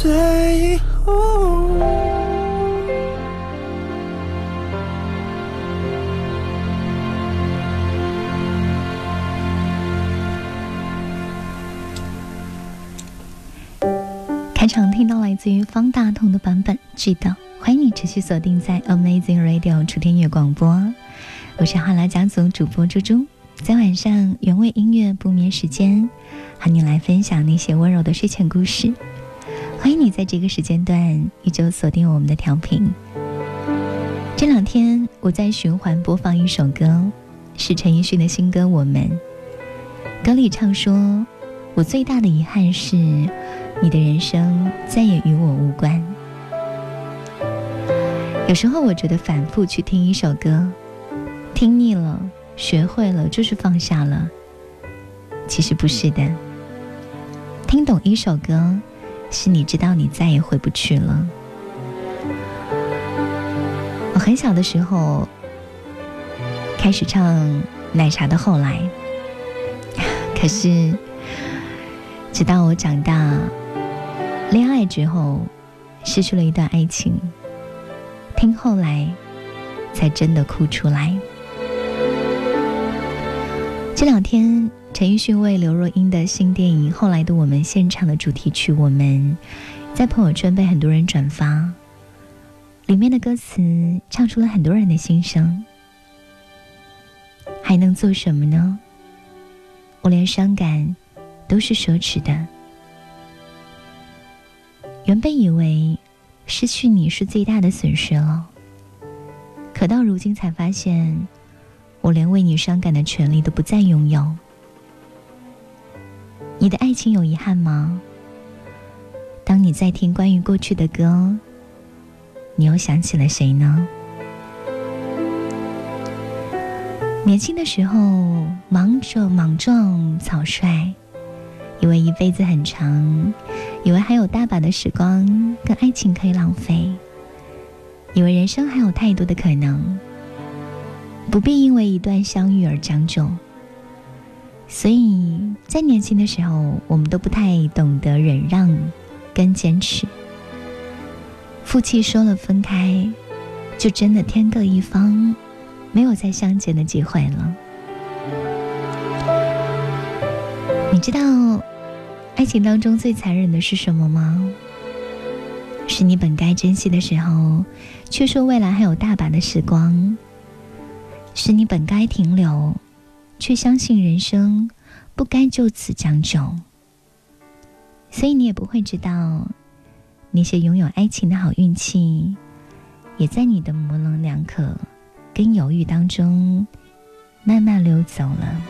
最后。开场听到来自于方大同的版本，记得欢迎你持续锁定在 Amazing Radio 楚天乐广播，我是哈拉家族主播猪猪，在晚上原味音乐不眠时间，和你来分享那些温柔的睡前故事。欢迎你在这个时间段依旧锁定我们的调频。这两天我在循环播放一首歌，是陈奕迅的新歌《我们》。歌里唱说：“我最大的遗憾是，你的人生再也与我无关。”有时候我觉得反复去听一首歌，听腻了、学会了，就是放下了。其实不是的，听懂一首歌。是你知道你再也回不去了。我很小的时候开始唱奶茶的后来，可是直到我长大恋爱之后，失去了一段爱情，听后来才真的哭出来。这两天陈奕迅为刘若英的新电影《后来的我们》献唱的主题曲，我们在朋友圈被很多人转发。里面的歌词唱出了很多人的心声。还能做什么呢？我连伤感都是奢侈的。原本以为失去你是最大的损失了，可到如今才发现，我连为你伤感的权利都不再拥有。你的爱情有遗憾吗？当你在听关于过去的歌，你又想起了谁呢？年轻的时候忙着莽撞草率，以为一辈子很长，以为还有大把的时光跟爱情可以浪费，以为人生还有太多的可能，不必因为一段相遇而将就。所以在年轻的时候，我们都不太懂得忍让跟坚持。夫妻说了分开，就真的天各一方。没有再相见的机会了。你知道，爱情当中最残忍的是什么吗？是你本该珍惜的时候，却说未来还有大把的时光；是你本该停留，却相信人生不该就此将就。所以你也不会知道，那些拥有爱情的好运气，也在你的模棱两可。跟犹豫当中，慢慢溜走了。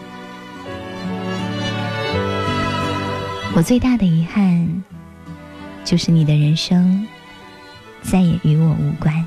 我最大的遗憾，就是你的人生再也与我无关。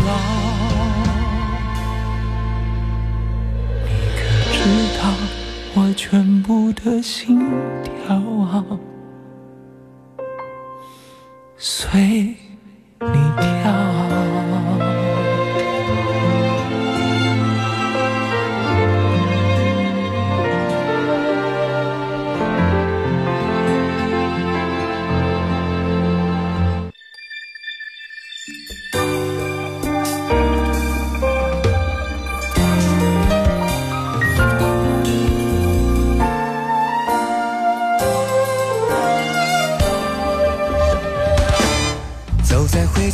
全部的心跳，随你跳。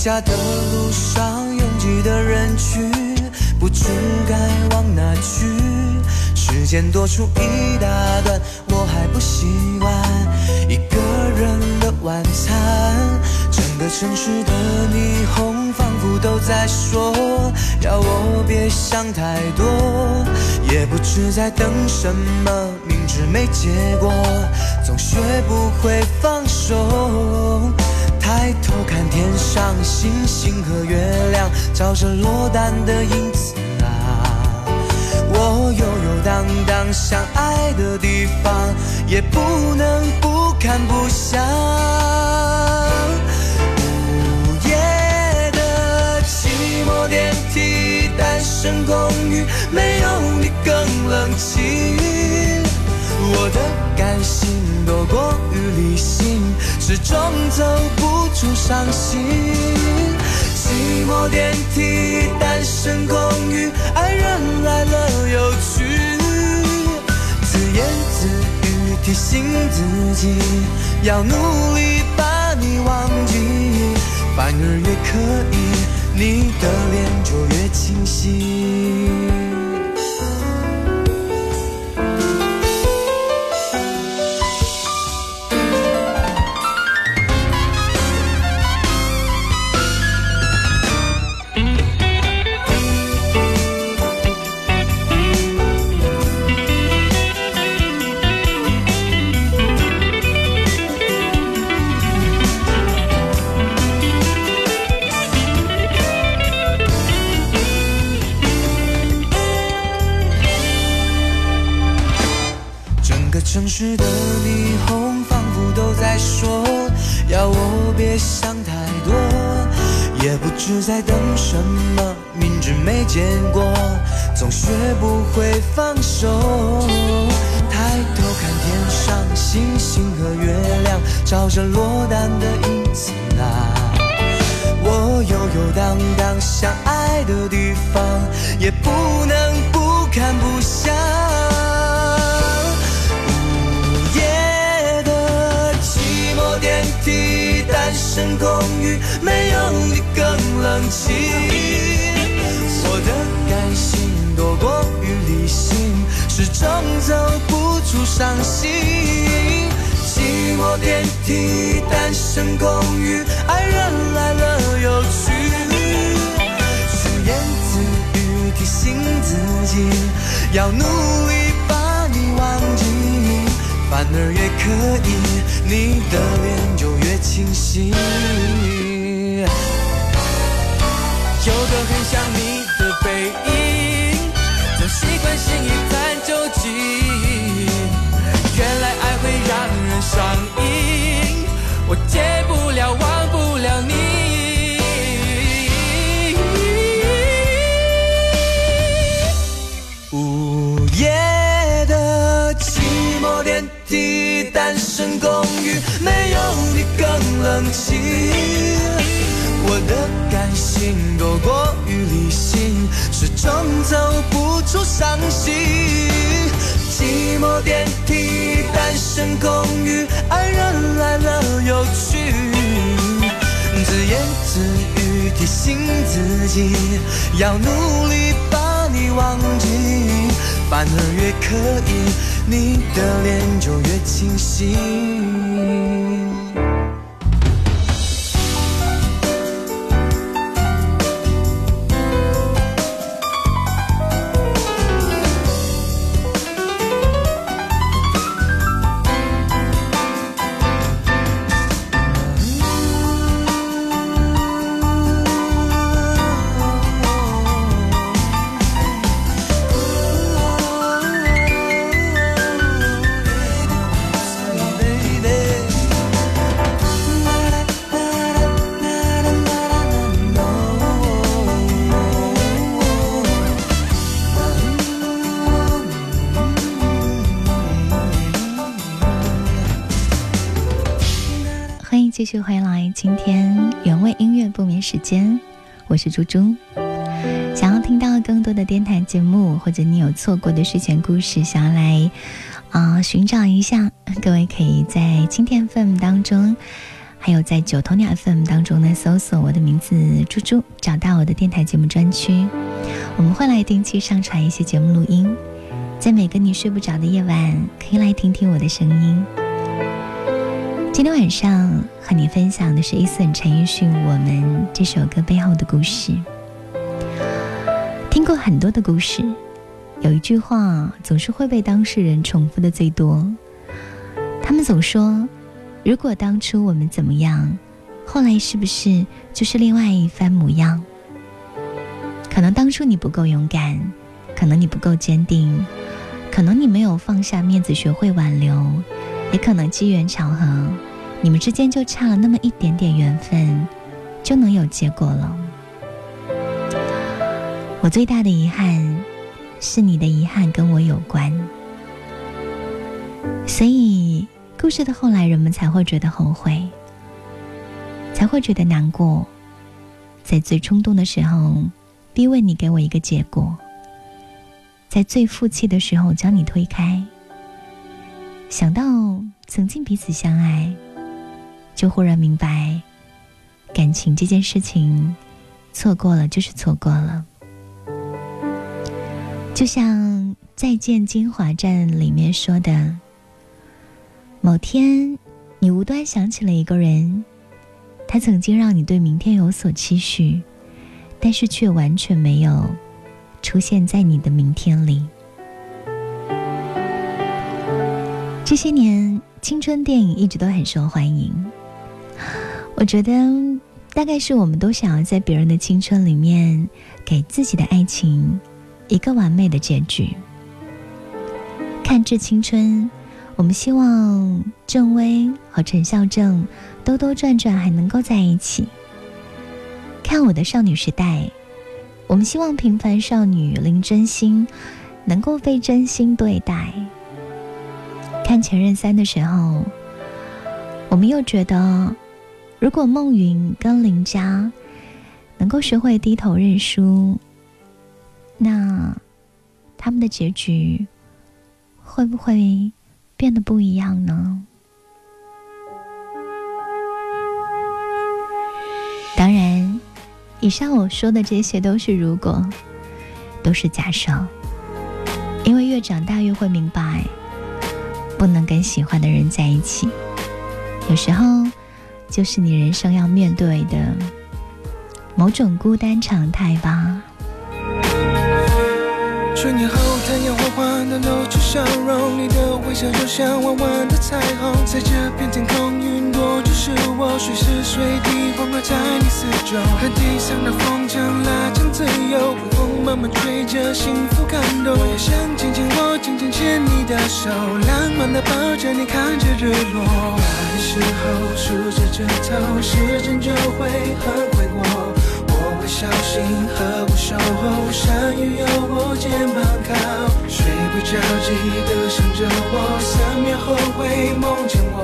回家的路上拥挤的人群，不知该往哪去。时间多出一大段，我还不习惯一个人的晚餐。整个城市的霓虹仿佛都在说，要我别想太多。也不知在等什么，明知没结果，总学不会放手。抬头看天上星星和月亮，照着落单的影子啊。我悠悠荡荡想爱的地方，也不能不看不想。午夜的寂寞电梯，单身公寓，没有你更冷清。我的感性多过于理性，始终走不出伤心。寂寞电梯，单身公寓，爱人来了又去，自言自语提醒自己，要努力把你忘记，反而越刻意，你的脸就越清晰。在等什么，明知没结果，总学不会放手。抬头看天上星星和月亮，照着落单的影子啊。我悠悠荡荡想爱的地方，也不能不看不想。单身公寓没有你更冷清，我的感性多过于理性，始终走不出伤心。寂寞电梯，单身公寓，爱人来了又去，自言自语提醒自己，要努力，反而越刻意，你的脸就越。清晰，有个很像你的背影，总习惯心一探究竟。原来爱会让人上瘾，我戒不了，忘不了你。公寓，没有你。更冷清，我的感性多过于理性，始终走不出伤心。寂寞电梯，单身公寓，爱人来了又去，自言自语提醒自己，要努力把你忘记，反而越刻意，你的脸就越清晰。时间，我是猪猪。想要听到更多的电台节目，或者你有错过的睡前故事，想要来啊寻找一下，各位可以在今天 FM 当中，还有在九头鸟 FM 当中呢，搜索我的名字猪猪，找到我的电台节目专区。我们会来定期上传一些节目录音，在每个你睡不着的夜晚，可以来听听我的声音。今天晚上和你分享的是 Ason 陈奕迅《我们》这首歌背后的故事。听过很多的故事，有一句话总是会被当事人重复的最多。他们总说：“如果当初我们怎么样，后来是不是就是另外一番模样？”可能当初你不够勇敢，可能你不够坚定，可能你没有放下面子学会挽留，也可能机缘巧合。你们之间就差了那么一点点缘分，就能有结果了。我最大的遗憾，是你的遗憾跟我有关，所以故事的后来，人们才会觉得后悔，才会觉得难过，在最冲动的时候，逼问你给我一个结果，在最负气的时候将你推开，想到曾经彼此相爱。就忽然明白，感情这件事情，错过了就是错过了。就像《再见金华站》里面说的：“某天，你无端想起了一个人，他曾经让你对明天有所期许，但是却完全没有出现在你的明天里。”这些年，青春电影一直都很受欢迎。我觉得，大概是我们都想要在别人的青春里面，给自己的爱情一个完美的结局。看《致青春》，我们希望郑薇和陈孝正兜兜转转还能够在一起。看我的少女时代，我们希望平凡少女林真心能够被真心对待。看《前任三》的时候，我们又觉得。如果孟云跟林佳能够学会低头认输，那他们的结局会不会变得不一样呢？当然，以上我说的这些都是如果，都是假设，因为越长大越会明白，不能跟喜欢的人在一起，有时候。就是你人生要面对的某种孤单常态吧。春年后，太阳缓缓的露出笑容，你的微笑就像弯弯的彩虹，在这片天空，云朵就是我，随时随地环绕在你四周。和地上的风筝拉长自由，微风慢慢吹着，幸福感动。我也想紧紧握，紧紧牵你的手，浪漫的抱着你，看着日落。数着指头，时间就会很快过。我会小心呵护守候，山雨有我肩膀靠，睡不着记得想着我，三秒后会梦见我，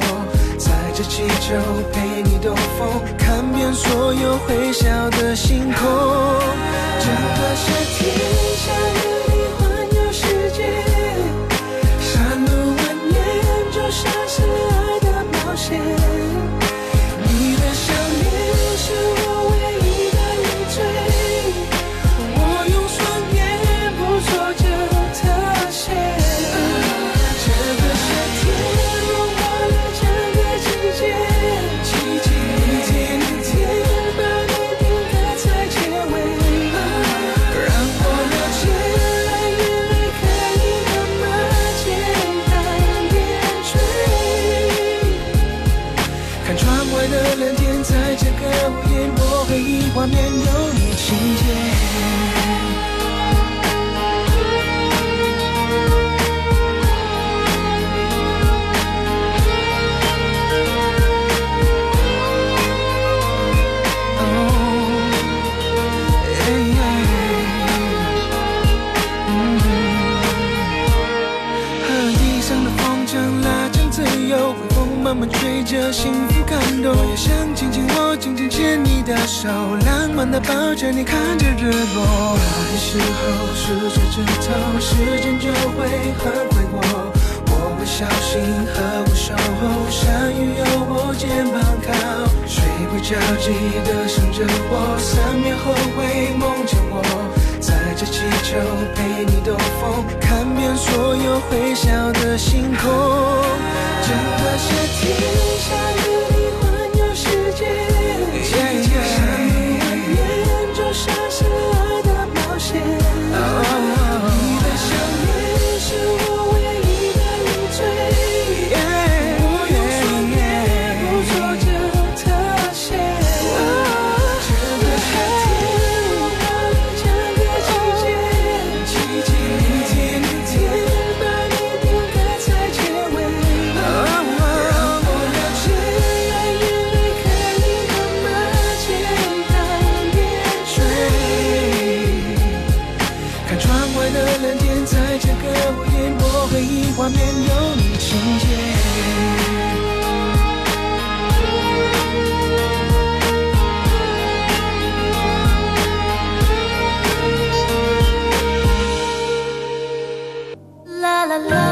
载着气球陪你兜风，看遍所有会笑的星空。整个夏天下雨现。你的想念是我。慢慢吹着幸福感动，我也想紧紧握，紧紧牵你的手，浪漫的抱着你看着日落。有的时候数着指头，时间就会很快过。我会小心呵护守候，山雨有我肩膀靠，睡不着记得想着我，三秒后会梦见我，载着气球陪你兜风，看遍所有会笑的星空。整个夏天，下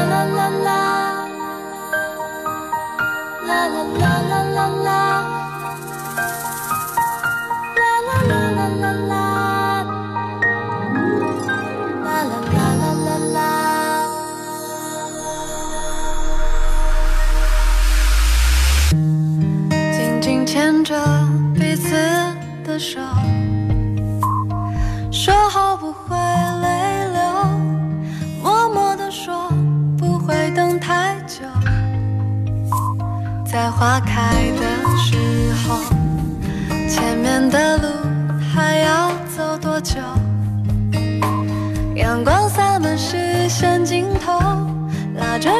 啦啦啦啦。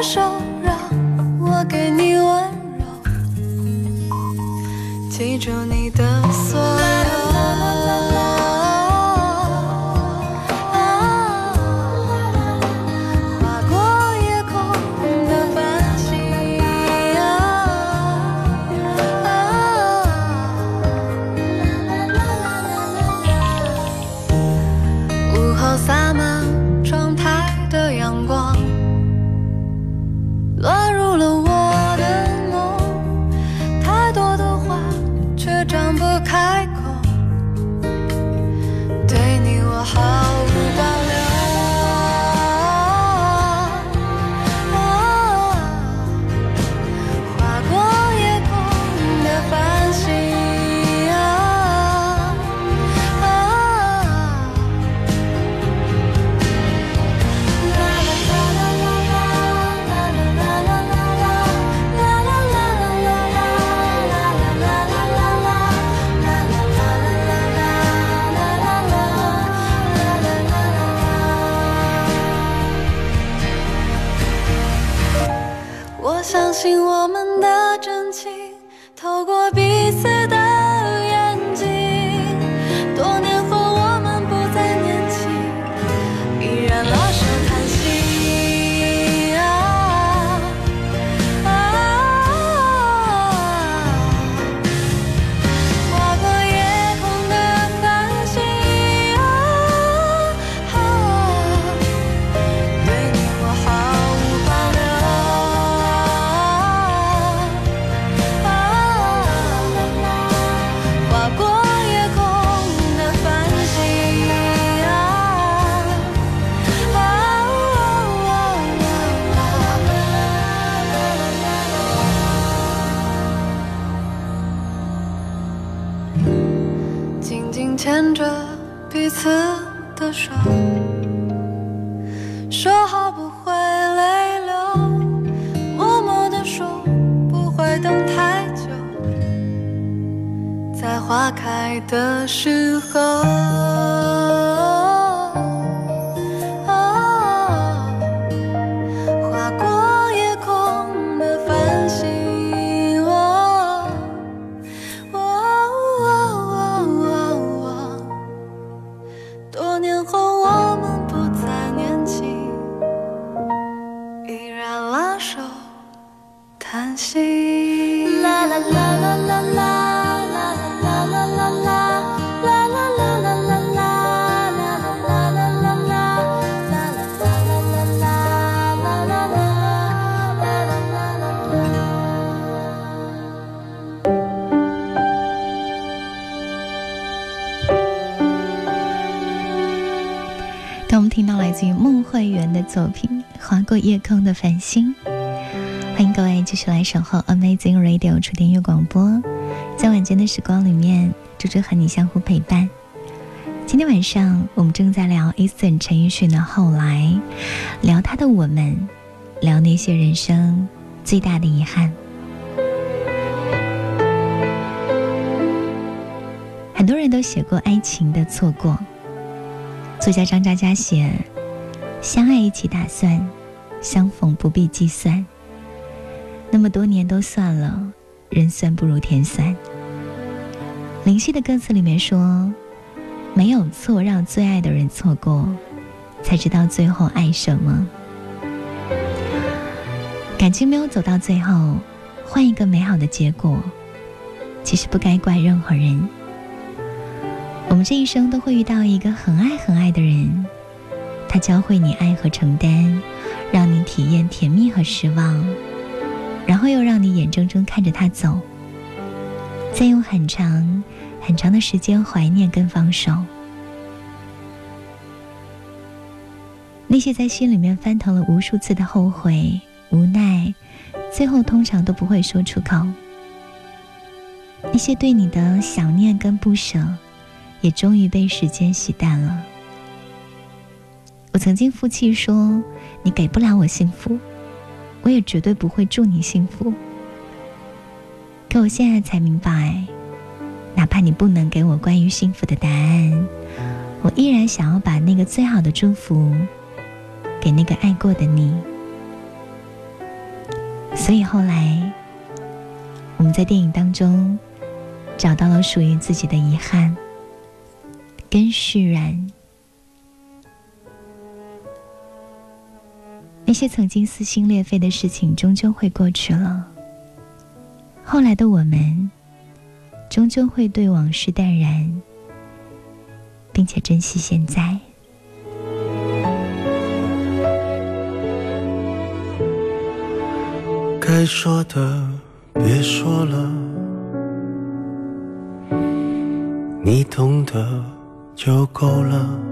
手让我给你温柔。记住你花开的时候。作品《划过夜空的繁星》，欢迎各位继续来守候 Amazing Radio 触电乐广播。在晚间的时光里面，猪猪和你相互陪伴。今天晚上我们正在聊 Eason 陈奕迅的《后来》，聊他的我们，聊那些人生最大的遗憾。很多人都写过爱情的错过，作家张嘉佳写。相爱一起打算，相逢不必计算。那么多年都算了，人算不如天算。林夕的歌词里面说：“没有错，让最爱的人错过，才知道最后爱什么。感情没有走到最后，换一个美好的结果，其实不该怪任何人。我们这一生都会遇到一个很爱很爱的人。”他教会你爱和承担，让你体验甜蜜和失望，然后又让你眼睁睁看着他走，再用很长很长的时间怀念跟放手。那些在心里面翻腾了无数次的后悔、无奈，最后通常都不会说出口。那些对你的想念跟不舍，也终于被时间洗淡了。我曾经负气说：“你给不了我幸福，我也绝对不会祝你幸福。”可我现在才明白，哪怕你不能给我关于幸福的答案，我依然想要把那个最好的祝福给那个爱过的你。所以后来，我们在电影当中找到了属于自己的遗憾跟释然。那些曾经撕心裂肺的事情，终究会过去了。后来的我们，终究会对往事淡然，并且珍惜现在。该说的别说了，你懂得就够了。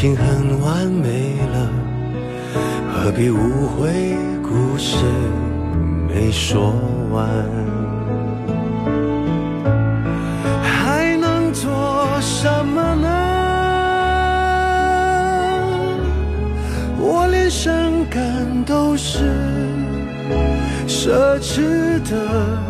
已经很完美了，何必误会故事没说完？还能做什么呢？我连伤感都是奢侈的。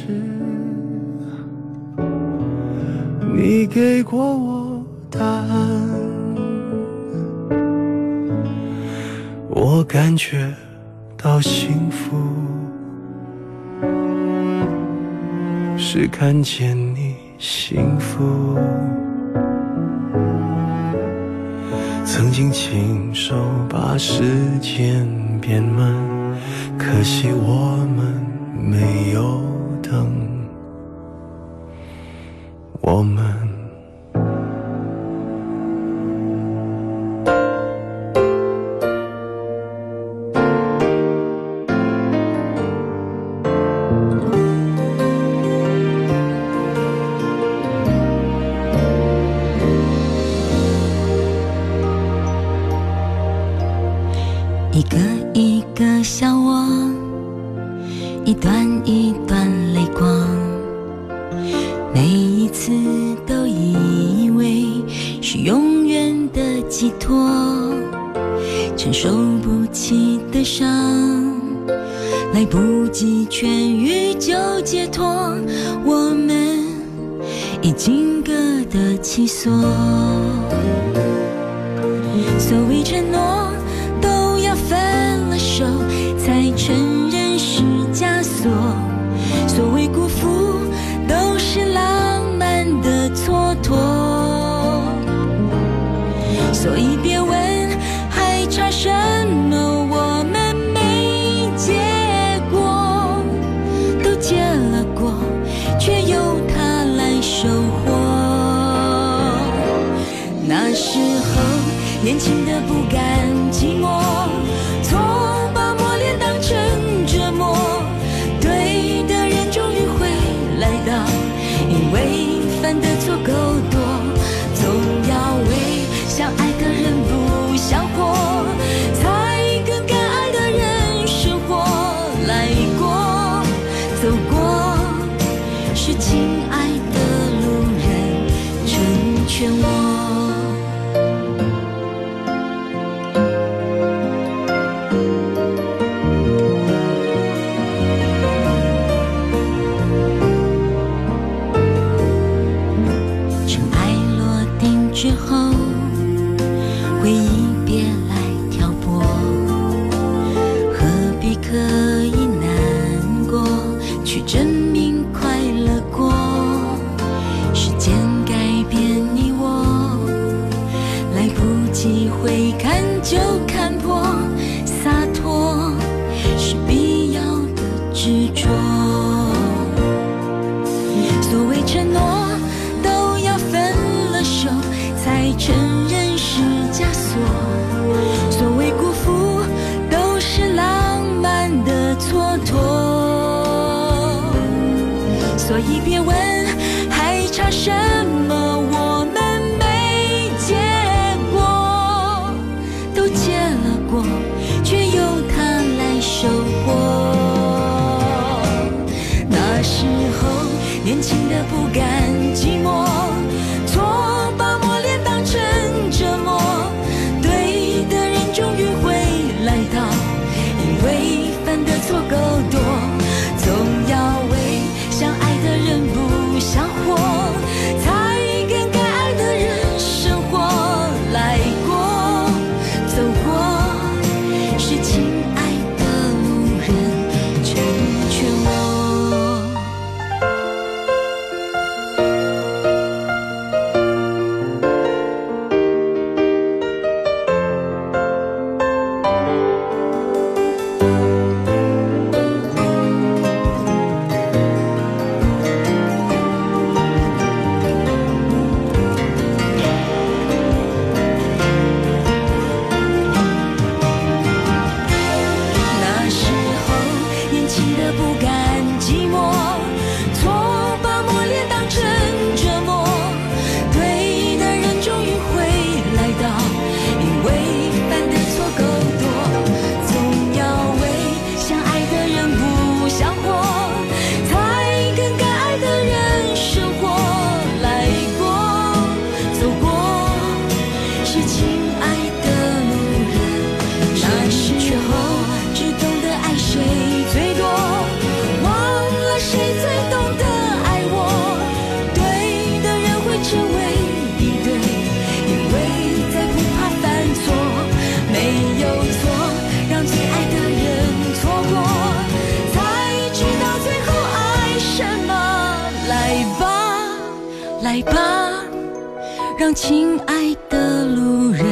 你给过我答案。我感觉到幸福，是看见你幸福。曾经亲手把时间变慢，可惜我们没有等，我们。一个一个小窝，一段一段泪光，寄托，承受不起的伤，来不及痊愈就解脱，我们已经各得其所。所谓承诺，让亲爱的路人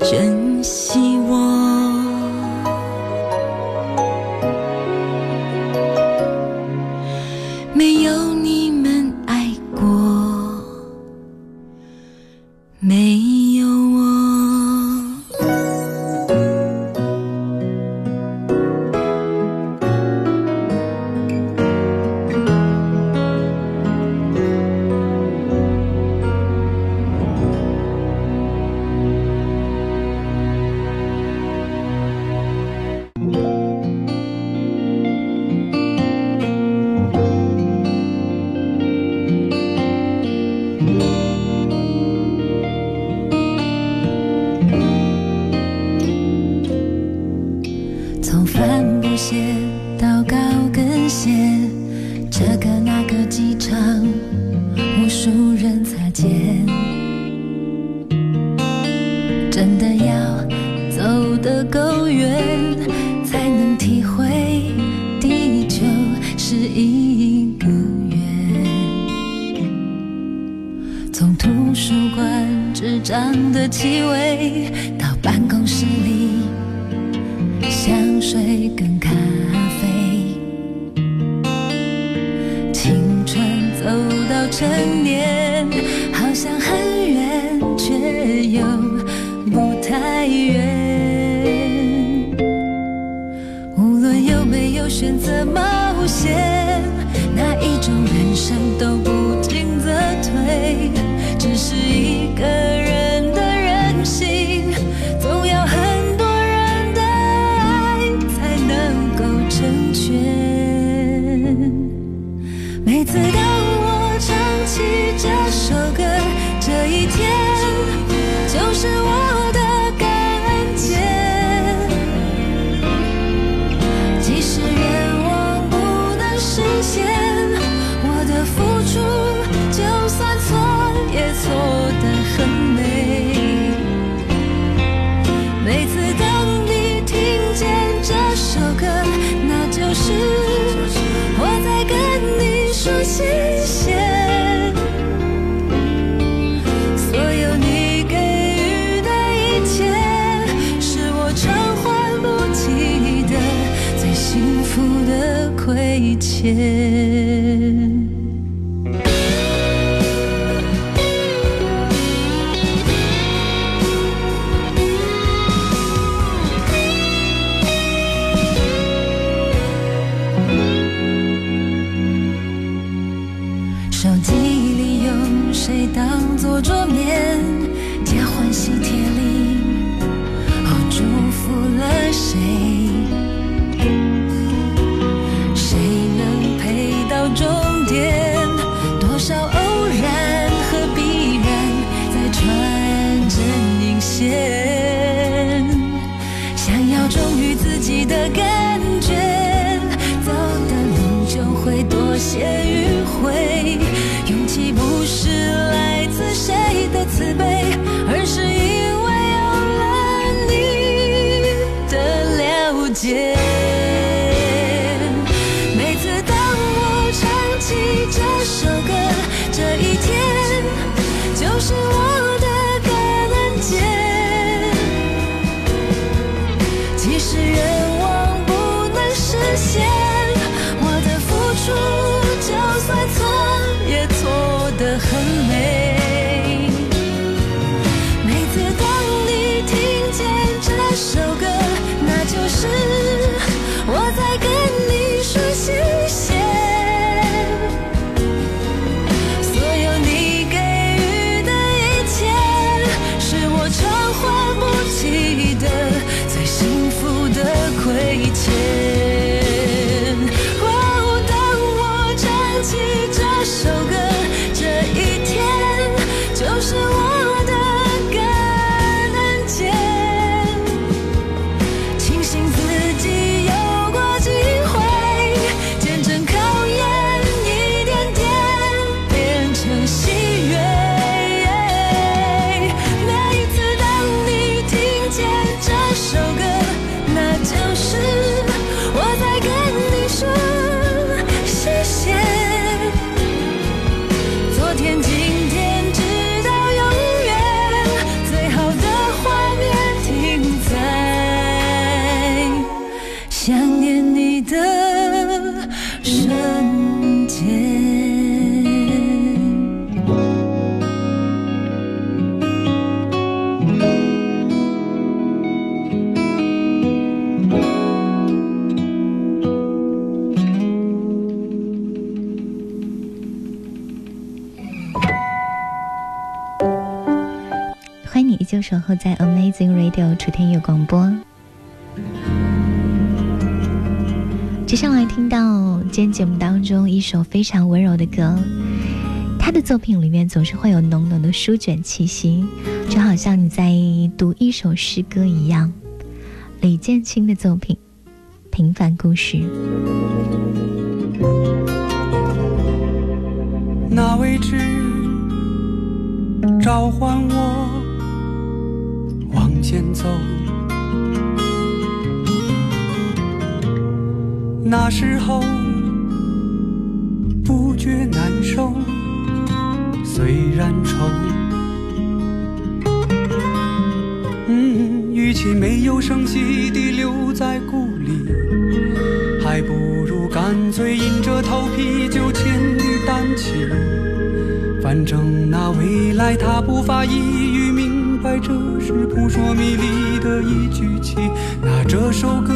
珍惜我。成年好像很远，却又不太远。无论有没有选择冒险，哪一种人生都不。手机里有谁当做桌面？加欢喜帖里，哦，祝福了谁？今天节目当中一首非常温柔的歌，他的作品里面总是会有浓浓的书卷气息，就好像你在读一首诗歌一样。李建清的作品《平凡故事》。那位置召唤我往前走，那时候觉难受，虽然愁。嗯，与其没有声息地留在故里，还不如干脆硬着头皮就千里单骑。反正那未来他不发一语明白，这是扑朔迷离的一句棋。那这首歌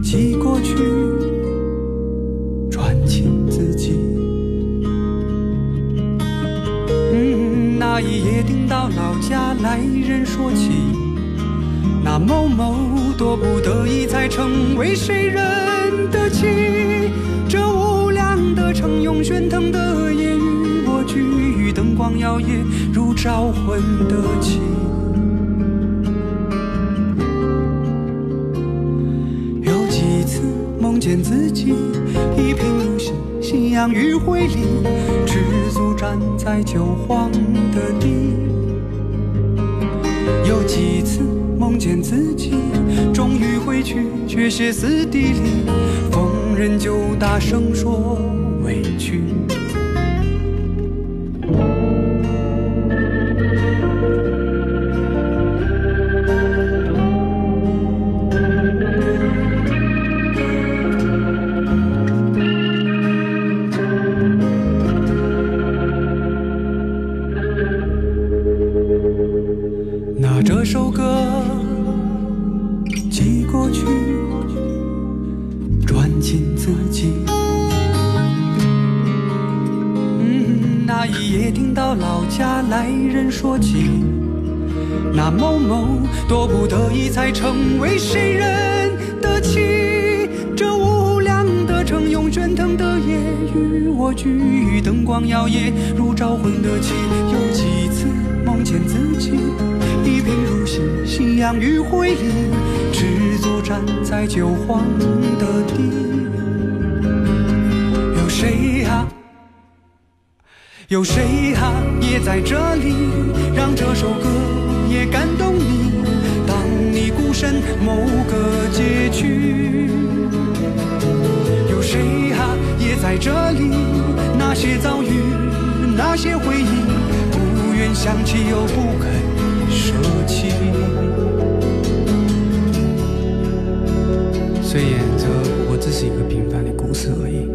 寄过去，到老家来人说起，那某某多不得已才成为谁人的妻。这无量的城用喧腾的夜与我聚，灯光摇曳如招魂的旗。有几次梦见自己一贫如洗，夕阳余晖里，赤足站在旧黄的地。梦见自己终于回去，却歇斯底里，逢人就大声说委屈。聚，灯光摇曳如招魂的旗。有几次梦见自己一贫如洗，夕阳余晖里，赤足站在九荒的地。有谁啊？有谁啊？也在这里，想起又不肯舍弃。虽然这不过只是一个平凡的故事而已。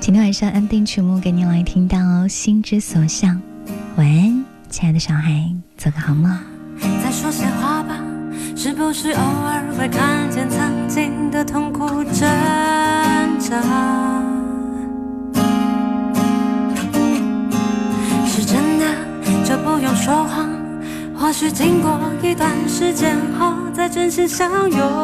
今天晚上安定曲目给您来听到《心之所向》，再真心